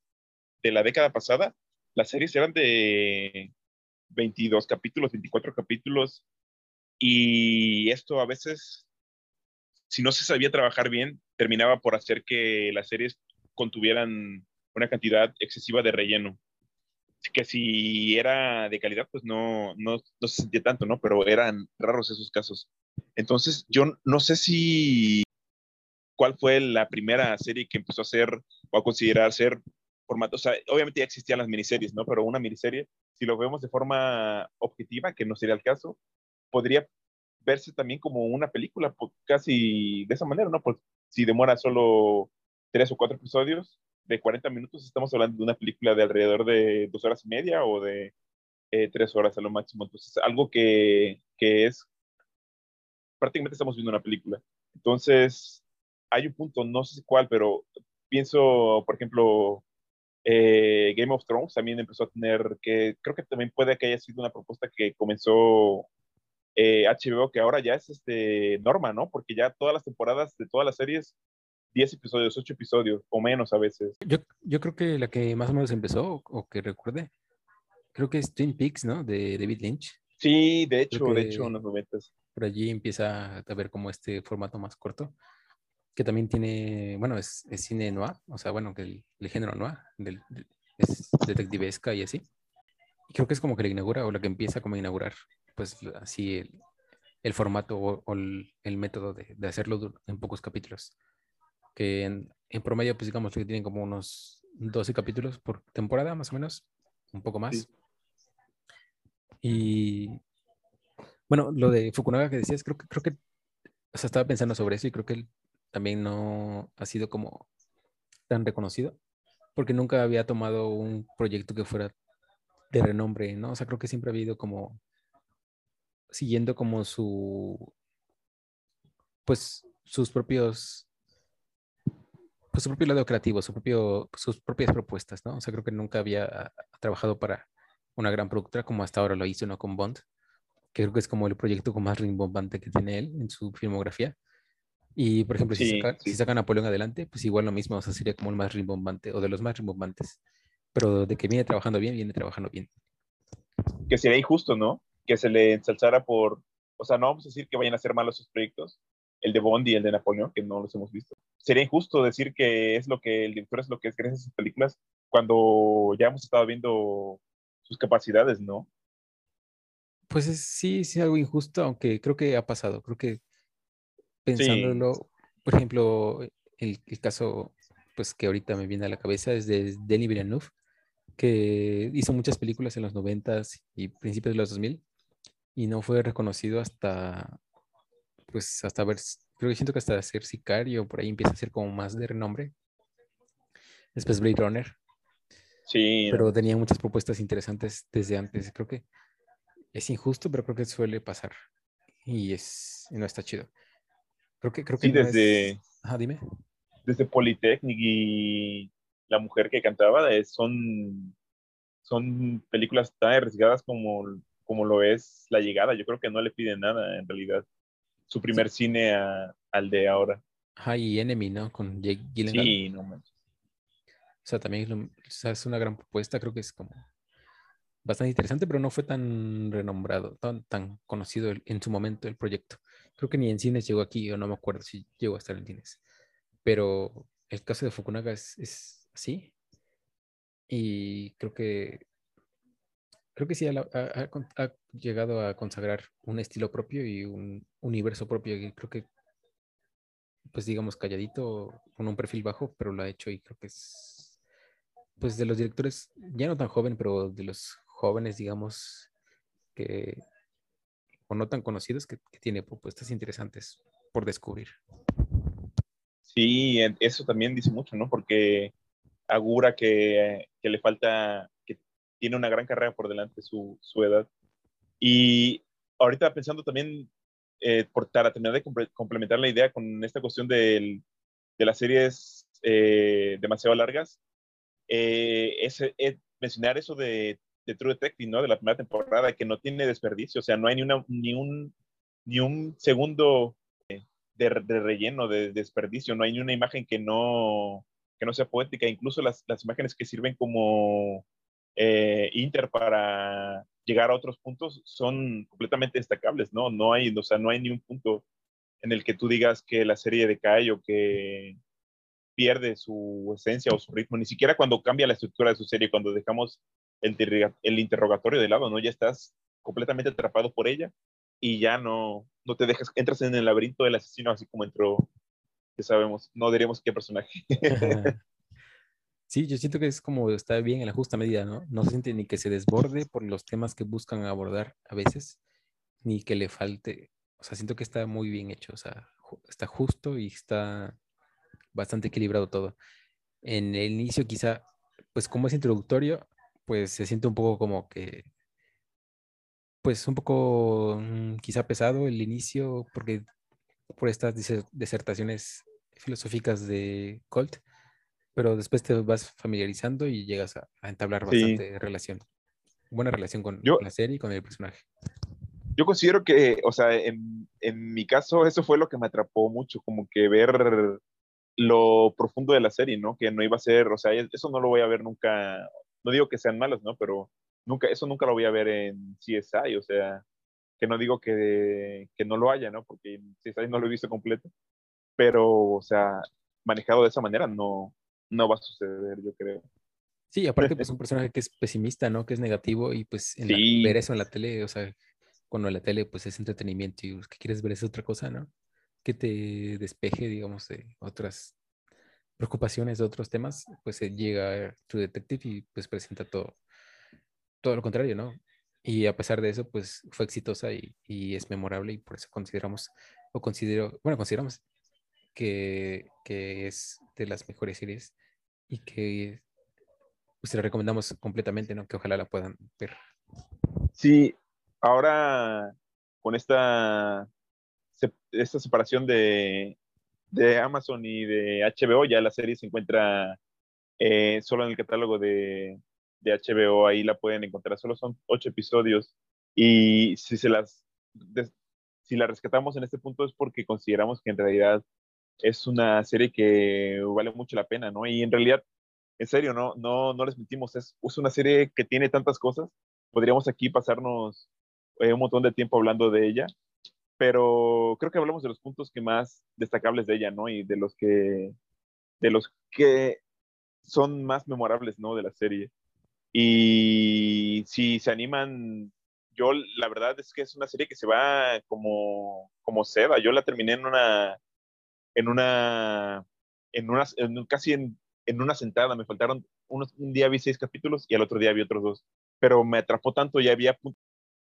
la década pasada, las series eran de 22 capítulos, 24 capítulos, y esto a veces, si no se sabía trabajar bien, terminaba por hacer que las series contuvieran una cantidad excesiva de relleno. Que si era de calidad, pues no, no, no se sentía tanto, ¿no? Pero eran raros esos casos. Entonces, yo no sé si cuál fue la primera serie que empezó a hacer o a considerar ser obviamente ya existían las miniseries, ¿no? Pero una miniserie, si lo vemos de forma objetiva, que no sería el caso, podría verse también como una película, casi de esa manera, ¿no? Pues si demora solo tres o cuatro episodios de 40 minutos, estamos hablando de una película de alrededor de dos horas y media o de eh, tres horas a lo máximo. Entonces, algo que, que es, prácticamente estamos viendo una película. Entonces, hay un punto, no sé cuál, pero pienso, por ejemplo, eh, Game of Thrones también empezó a tener que, creo que también puede que haya sido una propuesta que comenzó eh, HBO, que ahora ya es este, norma, ¿no? Porque ya todas las temporadas de todas las series, 10 episodios, 8 episodios, o menos a veces. Yo, yo creo que la que más o menos empezó, o que recuerde, creo que es Twin Peaks, ¿no? De David Lynch. Sí, de hecho, de hecho, en los momentos. Por allí empieza a ver como este formato más corto que también tiene, bueno, es, es cine noir, o sea, bueno, que el, el género noir, del, es detectivesca y así. Y creo que es como que la inaugura o la que empieza como a inaugurar, pues así el, el formato o, el, el, método de, de, hacerlo en pocos capítulos. Que en, en, promedio, pues digamos que tienen como unos 12 capítulos por temporada, más o menos, un poco más. Sí. Y bueno, lo de Fukunaga que decías, creo que, creo que, o sea, estaba pensando sobre eso y creo que también no ha sido como tan reconocido, porque nunca había tomado un proyecto que fuera de renombre, ¿no? O sea, creo que siempre ha habido como siguiendo como su, pues, sus propios, pues su propio lado creativo, su propio, sus propias propuestas, ¿no? O sea, creo que nunca había trabajado para una gran productora como hasta ahora lo hizo, ¿no? Con Bond, que creo que es como el proyecto con más rimbombante que tiene él en su filmografía. Y, por ejemplo, si, sí, saca, sí. si Napoleón adelante, pues igual lo mismo, o sea, sería como el más rimbombante o de los más rimbombantes. Pero de que viene trabajando bien, viene trabajando bien. Que sería injusto, ¿no? Que se le ensalzara por, o sea, no vamos a decir que vayan a ser malos sus proyectos, el de Bond y el de Napoleón, que no los hemos visto. Sería injusto decir que es lo que el director es lo que es gracias a sus películas, cuando ya hemos estado viendo sus capacidades, ¿no? Pues es, sí, sí, algo injusto, aunque creo que ha pasado. Creo que pensándolo, sí. por ejemplo, el, el, caso pues que ahorita me viene a la cabeza es de Denis Villeneuve, que hizo muchas películas en los 90 y principios de los 2000 y no fue reconocido hasta pues hasta ver creo que siento que hasta ser sicario por ahí empieza a ser como más de renombre. Después Blade Runner. Sí. Pero tenía muchas propuestas interesantes desde antes. Creo que es injusto pero creo que suele pasar. Y es no está chido Creo que, creo que sí, no desde, es... Ajá, dime. Desde Polytechnic y La mujer que cantaba son, son películas tan arriesgadas como, como lo es La llegada. Yo creo que no le piden nada en realidad. Su primer sí. cine a, al de ahora. Ajá, y Enemy, ¿no? Con Jake Gyllenhaal. Sí, no manches. O sea, también es, lo, o sea, es una gran propuesta. Creo que es como bastante interesante, pero no fue tan renombrado, tan, tan conocido el, en su momento el proyecto. Creo que ni en cines llegó aquí, o no me acuerdo si llegó a estar en cines. Pero el caso de Fukunaga es, es así. Y creo que creo que sí ha, ha, ha, llegado a consagrar un estilo propio y un universo propio. Y creo que, pues digamos, calladito, con un perfil bajo, pero lo ha hecho y creo que es, pues de los directores, ya no tan joven, pero de los jóvenes, digamos, que o no tan conocidos que, que tiene propuestas interesantes por descubrir. Sí, eso también dice mucho, ¿no? Porque augura que, que le falta, que tiene una gran carrera por delante su, su edad. Y ahorita pensando también, eh, por, para terminar de complementar la idea con esta cuestión de las series eh, demasiado largas, eh, es, mencionar eso de, de, True Detective, ¿no? De la primera temporada, que no tiene desperdicio, o sea, no hay ni, una, ni, un, ni un segundo de, de, relleno, de, desperdicio, no hay ni una imagen que no, que no sea poética, incluso las, las imágenes que sirven como eh, inter para llegar a otros puntos son completamente destacables, ¿no? No hay, o sea, no hay ni un punto en el que tú digas que la serie decae o que pierde su esencia o su ritmo, ni siquiera cuando cambia la estructura de su serie, cuando dejamos el, el interrogatorio de lado, ¿no? Ya estás completamente atrapado por ella y ya no, no te dejas, entras en el laberinto del asesino así como entró, que sabemos, no diríamos qué personaje. Sí, yo siento que es como está bien en la justa medida, ¿no? No se siente ni que se desborde por los temas que buscan abordar a veces, ni que le falte. O sea, siento que está muy bien hecho, o sea, está justo y está bastante equilibrado todo. En el inicio quizá, pues como es introductorio, pues se siente un poco como que, pues un poco mm, quizá pesado el inicio, porque por estas disertaciones filosóficas de Colt, pero después te vas familiarizando y llegas a, entablar bastante relación. Buena relación con, la serie y con el personaje. Yo considero que, o sea, en, en, mi caso, eso fue lo que me atrapó mucho, como que ver lo profundo de la serie, ¿no? Que no iba a ser, o sea, eso no lo voy a ver nunca, no digo que sean malas, ¿no? Pero nunca, eso nunca lo voy a ver en CSI, o sea, que no digo que, que no lo haya, ¿no? Porque en CSI no lo he visto completo, pero, o sea, manejado de esa manera no, no va a suceder, yo creo. Sí, aparte, pues un personaje que es pesimista, ¿no? Que es negativo y pues ver eso en la tele, o sea, cuando la tele pues es entretenimiento y pues, que quieres ver es otra cosa, ¿no? Que te despeje, digamos, de otras preocupaciones de otros temas, pues llega tu Detective y pues presenta todo, todo lo contrario, ¿no? Y a pesar de eso, pues fue exitosa y, y es memorable y por eso consideramos, o considero, bueno, consideramos que, que es de las mejores series y que pues, la recomendamos completamente, ¿no? Que ojalá la puedan ver. Sí, ahora con esta, esta separación de, de Amazon y de HBO, ya la serie se encuentra eh, solo en el catálogo de, de, HBO, ahí la pueden encontrar, solo son ocho episodios y si se las, si la rescatamos en este punto es porque consideramos que en realidad es una serie que vale mucho la pena, ¿no? Y en realidad, en serio, no, no, no les mentimos, es, es una serie que tiene tantas cosas, podríamos aquí pasarnos eh, un montón de tiempo hablando de ella, pero creo que hablamos de los puntos que más destacables de ella, ¿no? Y de los que, de los que son más memorables, ¿no? De la serie. Y si se animan, yo la verdad es que es una serie que se va como, como seda. Yo la terminé en una, en una, en una, casi en, en, una sentada. Me faltaron, unos, un día vi seis capítulos y al otro día vi otros dos. Pero me atrapó tanto y había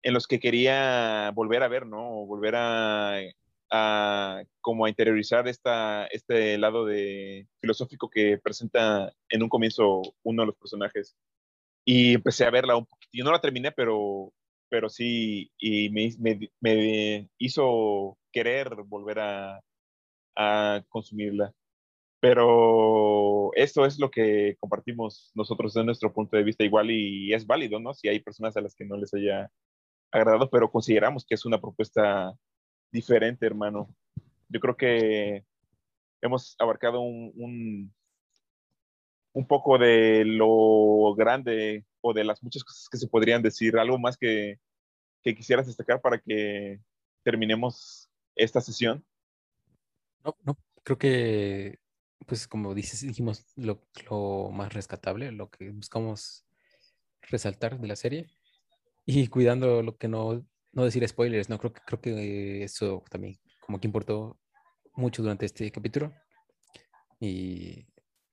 en los que quería volver a ver, ¿no? Volver a, a como a interiorizar esta, este lado de filosófico que presenta en un comienzo uno de los personajes. Y empecé a verla un poquito. Yo no la terminé, pero, pero sí, y me, me, me hizo querer volver a, a consumirla. Pero esto es lo que compartimos nosotros desde nuestro punto de vista igual y es válido, ¿no? Si hay personas a las que no les haya agradado, pero consideramos que es una propuesta diferente, hermano. Yo creo que hemos abarcado un, un, poco de lo grande o de las muchas cosas que se podrían decir. Algo más que, que quisieras destacar para que terminemos esta sesión. No, no, creo que, pues como dices, dijimos lo, más rescatable, lo que buscamos resaltar de la serie y cuidando lo que no, no decir spoilers, no creo que creo que eso también como que importó mucho durante este capítulo. Y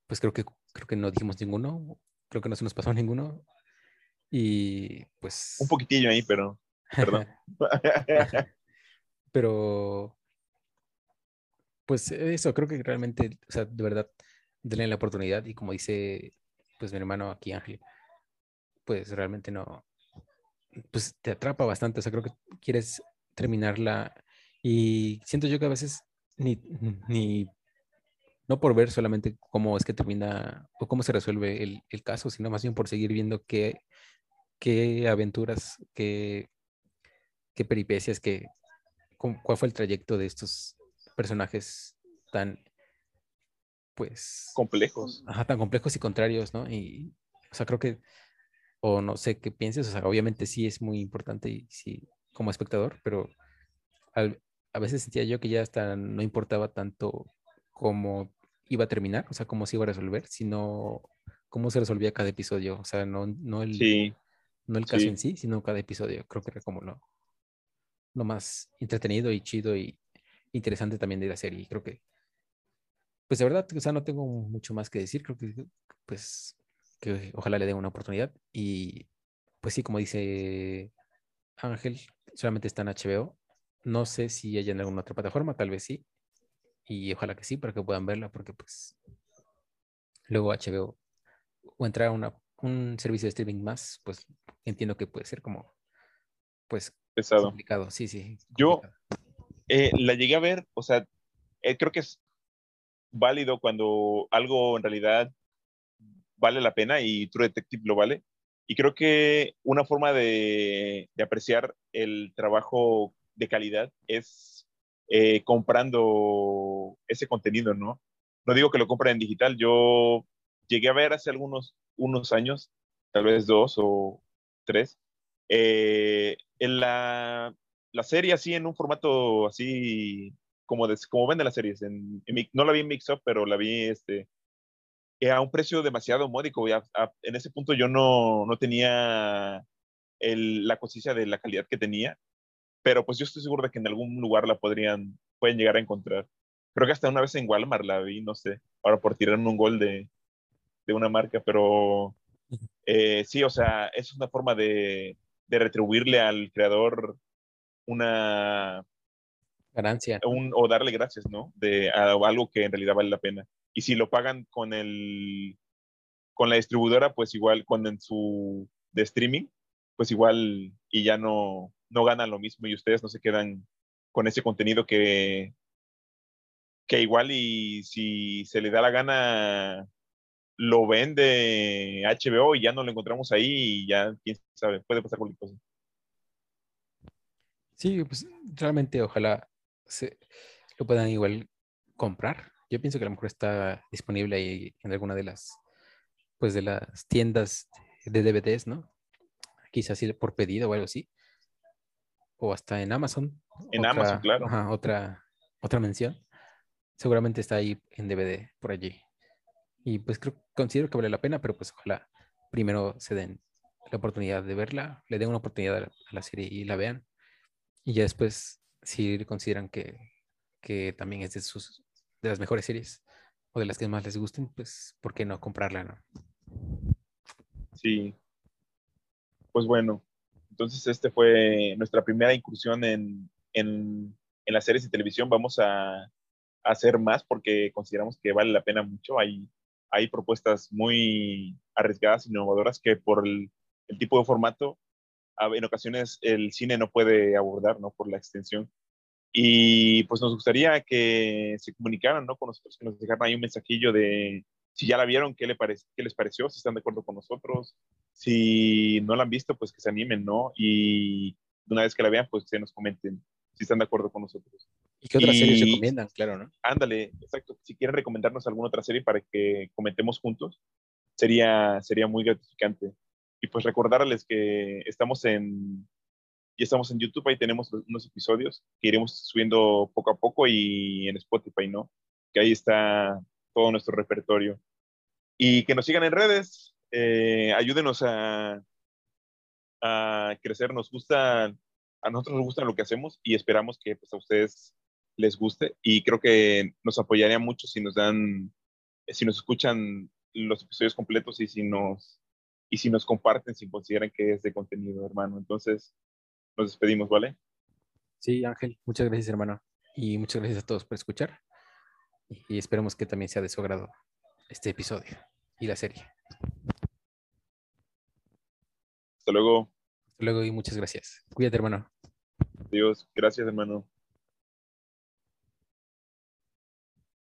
pues creo que creo que no dijimos ninguno, creo que no se nos pasó ninguno. Y pues un poquitillo ahí, pero perdón. pero pues eso, creo que realmente, o sea, de verdad, denle la oportunidad y como dice, pues mi hermano aquí, Ángel, pues realmente no, pues te atrapa bastante, o sea, creo que quieres terminarla y siento yo que a veces ni, ni no por ver solamente cómo es que termina o cómo se resuelve el, el caso, sino más bien por seguir viendo qué, qué aventuras, qué, qué peripecias, qué, cuál fue el trayecto de estos personajes tan, pues... Complejos. Ajá, tan complejos y contrarios, ¿no? Y, o sea, creo que, o no sé qué pienses, o sea, obviamente sí es muy importante y sí, como espectador, pero a veces sentía yo que ya hasta no importaba tanto cómo iba a terminar, o sea, cómo se iba a resolver, sino cómo se resolvía cada episodio, o sea, no, no el, no el caso en sí, sino cada episodio, creo que era como lo, lo más entretenido y chido y interesante también de la serie. Creo que, pues de verdad, o sea, no tengo mucho más que decir. Creo que, pues, que ojalá le den una oportunidad. Y, pues sí, como dice Ángel, solamente está en HBO. No sé si hay en alguna otra plataforma, tal vez sí. Y ojalá que sí, para que puedan verla, porque pues luego HBO o entrar a una, un servicio de streaming más, pues entiendo que puede ser como, pues, pesado. Complicado, sí, sí. Yo eh, la llegué a ver, o sea, eh, creo que es válido cuando algo en realidad vale la pena y True Detective lo vale. Y creo que una forma de, apreciar el trabajo de calidad es eh, comprando ese contenido, ¿no? No digo que lo compren en digital, yo llegué a ver hace algunos unos años, tal vez dos o tres, eh, en la, la, serie así en un formato así como, de, como venden las series. En, no la vi en Mix Up, pero la vi este, eh, a un precio demasiado módico. en ese punto yo no, no tenía el, la conciencia de la calidad que tenía, pero pues yo estoy seguro de que en algún lugar la podrían, pueden llegar a encontrar. Creo que hasta una vez en Walmart la vi, no sé, ahora por tirar un gol de, de una marca, pero eh, sí, o sea, es una forma de, de retribuirle al creador una ganancia o darle gracias, ¿no? De algo que en realidad vale la pena. Y si lo pagan con el con la distribuidora, pues igual con en su de streaming, pues igual y ya no no ganan lo mismo y ustedes no se quedan con ese contenido que que igual y si se le da la gana lo vende HBO y ya no lo encontramos ahí y ya, quién sabe, puede pasar cualquier cosa. Sí, pues realmente ojalá se, lo puedan igual comprar. Yo pienso que a lo mejor está disponible ahí en alguna de las, pues de las tiendas de DVDs, ¿no? Quizás por pedido o algo así. O hasta en Amazon. En Amazon, claro. otra, otra mención. Seguramente está ahí en DVD por allí. Y pues creo, considero que vale la pena, pero pues ojalá primero se den la oportunidad de verla, le den una oportunidad a la serie y la vean. Y ya después, si consideran que, que también es de, sus, de las mejores series o de las que más les gusten, pues, ¿por qué no comprarla, no? Sí. Pues bueno, entonces este fue nuestra primera incursión en, en, en las series de televisión. Vamos a, hacer más porque consideramos que vale la pena mucho. Hay hay propuestas muy arriesgadas, innovadoras que por el, tipo de formato, en ocasiones el cine no puede abordar, ¿no? Por la extensión. Y pues nos gustaría que se comunicaran, ¿no? Con nosotros, que nos dejaran ahí un mensajillo de si ya la vieron, qué, le qué les pareció, si están de acuerdo con nosotros. Si no la han visto, pues que se animen, ¿no? Y una vez que la vean, pues se nos comenten si están de acuerdo con nosotros. ¿Y qué otras series recomiendan? Claro, ¿no? Ándale, exacto. Si quieren recomendarnos alguna otra serie para que comentemos juntos, sería, sería muy gratificante. Y pues recordarles que estamos en, ya estamos en YouTube, ahí tenemos unos episodios que iremos subiendo poco a poco y en Spotify, ¿no? Que ahí está todo nuestro repertorio. Y que nos sigan en redes, eh, ayúdenos a, a crecer. Nos gusta, a nosotros nos gusta lo que hacemos y esperamos que pues, a ustedes les guste y creo que nos apoyaría mucho si nos dan, si nos escuchan los episodios completos y si nos, y si nos comparten, si consideran que es de contenido, hermano. Entonces, nos despedimos, ¿vale? Sí, Ángel, muchas gracias, hermano. Y muchas gracias a todos por escuchar. y esperemos que también sea de su agrado este episodio y la serie. Hasta luego. Hasta luego y muchas gracias. Cuídate, hermano. Adiós. Gracias, hermano.